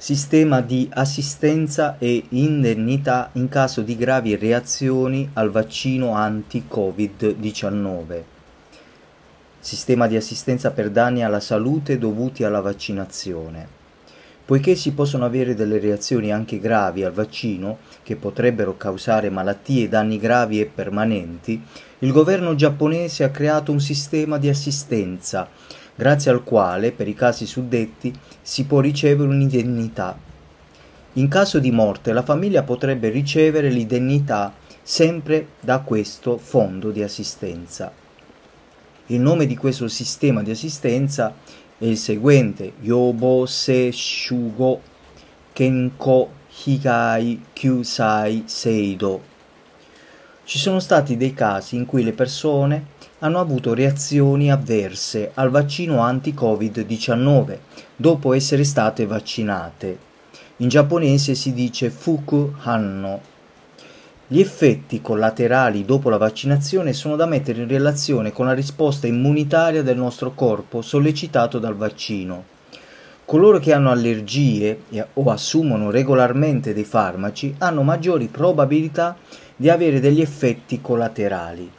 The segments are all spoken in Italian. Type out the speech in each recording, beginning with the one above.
Sistema di assistenza e indennità in caso di gravi reazioni al vaccino anti-Covid-19. Sistema di assistenza per danni alla salute dovuti alla vaccinazione. Poiché si possono avere delle reazioni anche gravi al vaccino, che potrebbero causare malattie e danni gravi e permanenti, il governo giapponese ha creato un sistema di assistenza grazie al quale, per i casi suddetti, si può ricevere un'indennità. In caso di morte la famiglia potrebbe ricevere l'indennità sempre da questo fondo di assistenza. Il nome di questo sistema di assistenza è il seguente Yobo Se Shugo Kenko Higai Kyusai Seido. Ci sono stati dei casi in cui le persone hanno avuto reazioni avverse al vaccino anti-Covid-19 dopo essere state vaccinate. In giapponese si dice fuku hanno. Gli effetti collaterali dopo la vaccinazione sono da mettere in relazione con la risposta immunitaria del nostro corpo sollecitato dal vaccino. Coloro che hanno allergie o assumono regolarmente dei farmaci hanno maggiori probabilità di avere degli effetti collaterali.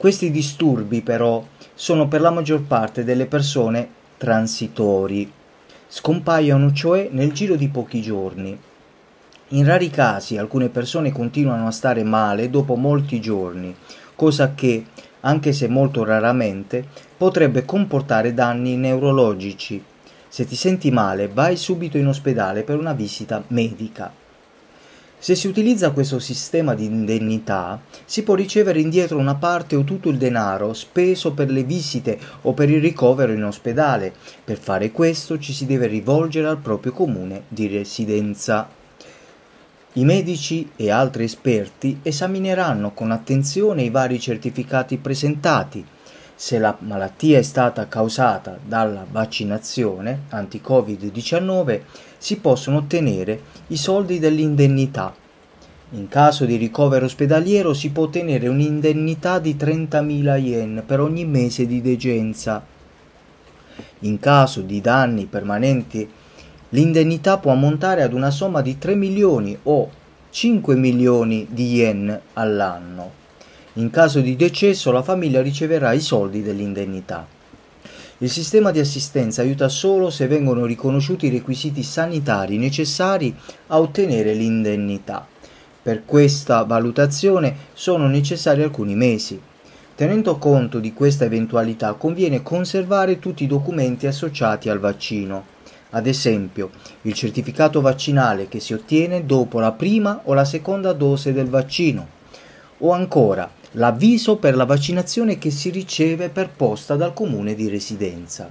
Questi disturbi però sono per la maggior parte delle persone transitori, scompaiono cioè nel giro di pochi giorni. In rari casi alcune persone continuano a stare male dopo molti giorni, cosa che, anche se molto raramente, potrebbe comportare danni neurologici. Se ti senti male, vai subito in ospedale per una visita medica. Se si utilizza questo sistema di indennità, si può ricevere indietro una parte o tutto il denaro speso per le visite o per il ricovero in ospedale. Per fare questo ci si deve rivolgere al proprio comune di residenza. I medici e altri esperti esamineranno con attenzione i vari certificati presentati. Se la malattia è stata causata dalla vaccinazione anti-Covid-19, si possono ottenere i soldi dell'indennità. In caso di ricovero ospedaliero si può ottenere un'indennità di 30.000 yen per ogni mese di degenza. In caso di danni permanenti l'indennità può ammontare ad una somma di 3 milioni o 5 milioni di yen all'anno. In caso di decesso la famiglia riceverà i soldi dell'indennità. Il sistema di assistenza aiuta solo se vengono riconosciuti i requisiti sanitari necessari a ottenere l'indennità. Per questa valutazione sono necessari alcuni mesi. Tenendo conto di questa eventualità conviene conservare tutti i documenti associati al vaccino, ad esempio il certificato vaccinale che si ottiene dopo la prima o la seconda dose del vaccino, o ancora l'avviso per la vaccinazione che si riceve per posta dal comune di residenza.